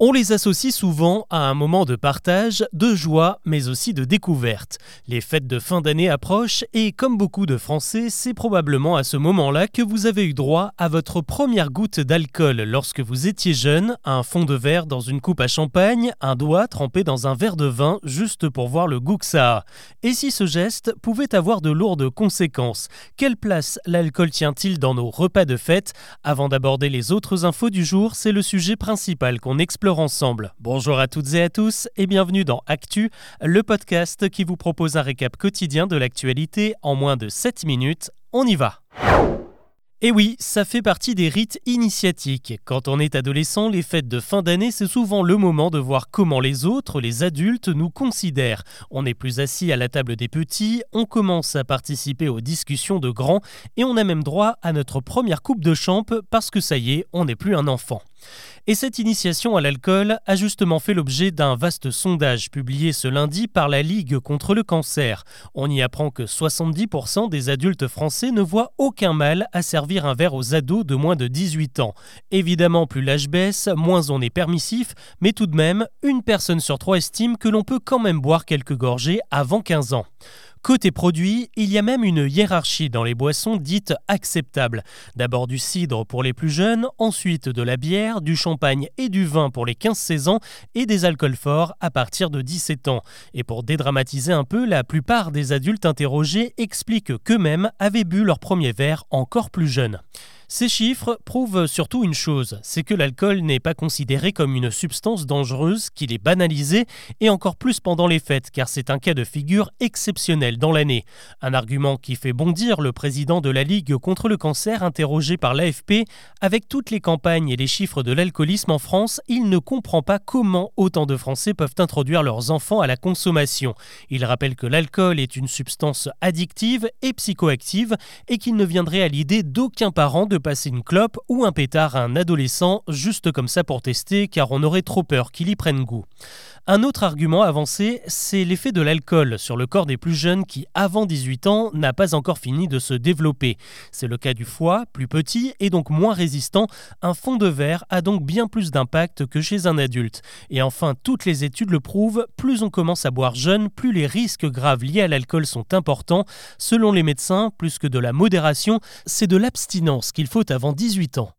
On les associe souvent à un moment de partage, de joie, mais aussi de découverte. Les fêtes de fin d'année approchent et comme beaucoup de Français, c'est probablement à ce moment-là que vous avez eu droit à votre première goutte d'alcool lorsque vous étiez jeune, un fond de verre dans une coupe à champagne, un doigt trempé dans un verre de vin juste pour voir le goût ça. Et si ce geste pouvait avoir de lourdes conséquences Quelle place l'alcool tient-il dans nos repas de fête? Avant d'aborder les autres infos du jour, c'est le sujet principal qu'on explore ensemble. Bonjour à toutes et à tous et bienvenue dans Actu, le podcast qui vous propose un récap quotidien de l'actualité en moins de 7 minutes. On y va et oui, ça fait partie des rites initiatiques. Quand on est adolescent, les fêtes de fin d'année, c'est souvent le moment de voir comment les autres, les adultes, nous considèrent. On n'est plus assis à la table des petits, on commence à participer aux discussions de grands et on a même droit à notre première coupe de champ parce que ça y est, on n'est plus un enfant. Et cette initiation à l'alcool a justement fait l'objet d'un vaste sondage publié ce lundi par la Ligue contre le cancer. On y apprend que 70% des adultes français ne voient aucun mal à servir un verre aux ados de moins de 18 ans. Évidemment, plus l'âge baisse, moins on est permissif, mais tout de même, une personne sur trois estime que l'on peut quand même boire quelques gorgées avant 15 ans. Côté produit, il y a même une hiérarchie dans les boissons dites acceptables. D'abord du cidre pour les plus jeunes, ensuite de la bière, du champagne et du vin pour les 15-16 ans et des alcools forts à partir de 17 ans. Et pour dédramatiser un peu, la plupart des adultes interrogés expliquent qu'eux-mêmes avaient bu leur premier verre encore plus jeunes. Ces chiffres prouvent surtout une chose, c'est que l'alcool n'est pas considéré comme une substance dangereuse, qu'il est banalisé, et encore plus pendant les fêtes, car c'est un cas de figure exceptionnel dans l'année. Un argument qui fait bondir le président de la Ligue contre le cancer, interrogé par l'AFP, avec toutes les campagnes et les chiffres de l'alcoolisme en France, il ne comprend pas comment autant de Français peuvent introduire leurs enfants à la consommation. Il rappelle que l'alcool est une substance addictive et psychoactive, et qu'il ne viendrait à l'idée d'aucun parent de passer une clope ou un pétard à un adolescent juste comme ça pour tester car on aurait trop peur qu'il y prenne goût. Un autre argument avancé, c'est l'effet de l'alcool sur le corps des plus jeunes qui, avant 18 ans, n'a pas encore fini de se développer. C'est le cas du foie, plus petit et donc moins résistant. Un fond de verre a donc bien plus d'impact que chez un adulte. Et enfin, toutes les études le prouvent, plus on commence à boire jeune, plus les risques graves liés à l'alcool sont importants. Selon les médecins, plus que de la modération, c'est de l'abstinence qu'il faut avant 18 ans.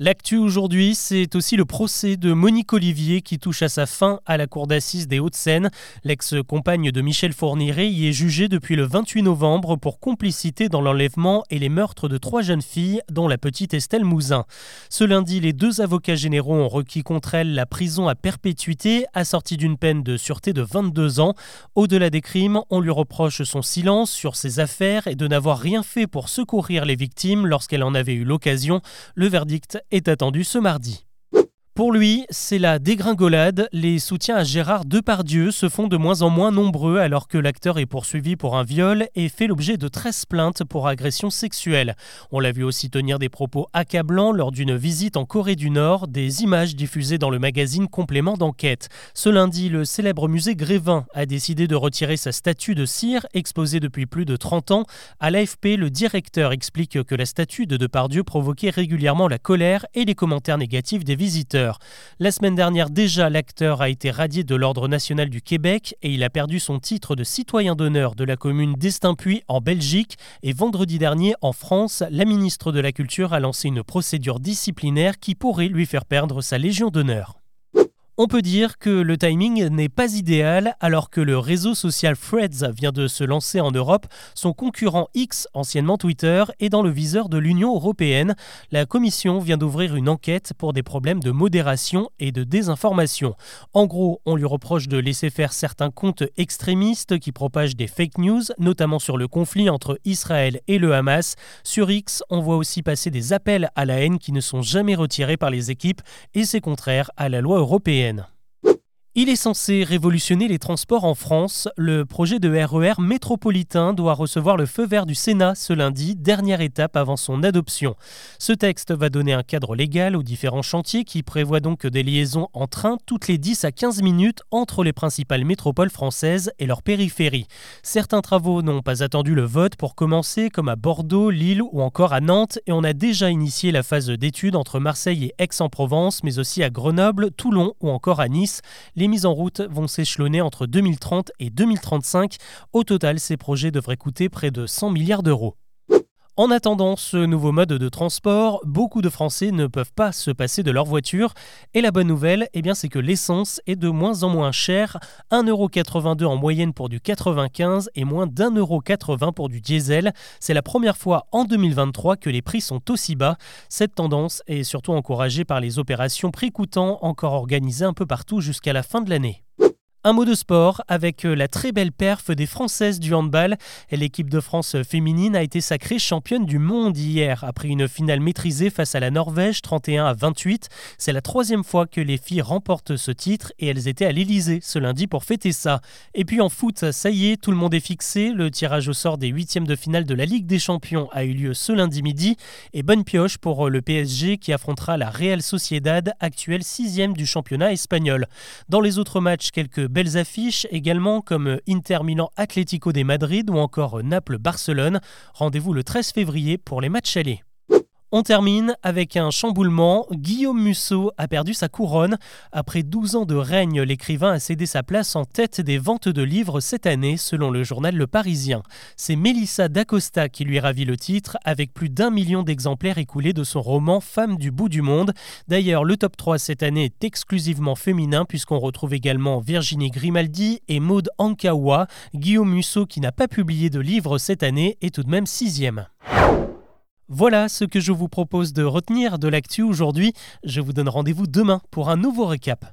L'actu aujourd'hui, c'est aussi le procès de Monique Olivier qui touche à sa fin à la cour d'assises des Hauts-de-Seine. L'ex-compagne de Michel Fourniret y est jugée depuis le 28 novembre pour complicité dans l'enlèvement et les meurtres de trois jeunes filles, dont la petite Estelle Mouzin. Ce lundi, les deux avocats généraux ont requis contre elle la prison à perpétuité, assortie d'une peine de sûreté de 22 ans. Au-delà des crimes, on lui reproche son silence sur ses affaires et de n'avoir rien fait pour secourir les victimes lorsqu'elle en avait eu l'occasion. Le verdict est attendu ce mardi. Pour lui, c'est la dégringolade. Les soutiens à Gérard Depardieu se font de moins en moins nombreux alors que l'acteur est poursuivi pour un viol et fait l'objet de 13 plaintes pour agression sexuelle. On l'a vu aussi tenir des propos accablants lors d'une visite en Corée du Nord, des images diffusées dans le magazine Complément d'enquête. Ce lundi, le célèbre musée Grévin a décidé de retirer sa statue de cire, exposée depuis plus de 30 ans. À l'AFP, le directeur explique que la statue de Depardieu provoquait régulièrement la colère et les commentaires négatifs des visiteurs. La semaine dernière déjà, l'acteur a été radié de l'Ordre national du Québec et il a perdu son titre de citoyen d'honneur de la commune d'Estaimpuis en Belgique. Et vendredi dernier, en France, la ministre de la Culture a lancé une procédure disciplinaire qui pourrait lui faire perdre sa Légion d'honneur. On peut dire que le timing n'est pas idéal alors que le réseau social Threads vient de se lancer en Europe. Son concurrent X, anciennement Twitter, est dans le viseur de l'Union européenne. La Commission vient d'ouvrir une enquête pour des problèmes de modération et de désinformation. En gros, on lui reproche de laisser faire certains comptes extrémistes qui propagent des fake news, notamment sur le conflit entre Israël et le Hamas. Sur X, on voit aussi passer des appels à la haine qui ne sont jamais retirés par les équipes et c'est contraire à la loi européenne aérienne. Il est censé révolutionner les transports en France. Le projet de RER e métropolitain doit recevoir le feu vert du Sénat ce lundi, dernière étape avant son adoption. Ce texte va donner un cadre légal aux différents chantiers qui prévoit donc des liaisons en train toutes les 10 à 15 minutes entre les principales métropoles françaises et leurs périphéries. Certains travaux n'ont pas attendu le vote pour commencer, comme à Bordeaux, Lille ou encore à Nantes, et on a déjà initié la phase d'étude entre Marseille et Aix-en-Provence, mais aussi à Grenoble, Toulon ou encore à Nice. Mises en route vont s'échelonner entre 2030 et 2035. Au total, ces projets devraient coûter près de 100 milliards d'euros. En attendant ce nouveau mode de transport, beaucoup de Français ne peuvent pas se passer de leur voiture. Et la bonne nouvelle, eh c'est que l'essence est de moins en moins chère. 1,82€ en moyenne pour du 95 et moins d'1,80€ pour du diesel. C'est la première fois en 2023 que les prix sont aussi bas. Cette tendance est surtout encouragée par les opérations prix coûtant encore organisées un peu partout jusqu'à la fin de l'année. Un mot de sport avec euh, la très belle perf des Françaises du handball. L'équipe de France féminine a été sacrée championne du monde hier après une finale maîtrisée face à la Norvège 31 à 28. C'est la troisième fois que les filles remportent ce titre et elles étaient à l'Elysée ce lundi pour fêter ça. Et puis en foot, ça y est, tout le monde est fixé. Le tirage au sort des huitièmes de finale de la Ligue des Champions a eu lieu ce lundi midi. Et bonne pioche pour euh, le PSG qui affrontera la Real Sociedad, actuelle sixième du championnat espagnol. Dans les autres matchs, quelques belles affiches également comme Inter Milan Atlético de Madrid ou encore Naples Barcelone. Rendez-vous le 13 février pour les matchs allés. On termine avec un chamboulement. Guillaume Musso a perdu sa couronne. Après 12 ans de règne, l'écrivain a cédé sa place en tête des ventes de livres cette année, selon le journal Le Parisien. C'est Melissa d'Acosta qui lui ravit le titre, avec plus d'un million d'exemplaires écoulés de son roman Femme du bout du monde. D'ailleurs, le top 3 cette année est exclusivement féminin, puisqu'on retrouve également Virginie Grimaldi et Maude Ankawa. Guillaume Musso, qui n'a pas publié de livre cette année, est tout de même sixième. Voilà ce que je vous propose de retenir de l'actu aujourd'hui. Je vous donne rendez-vous demain pour un nouveau récap.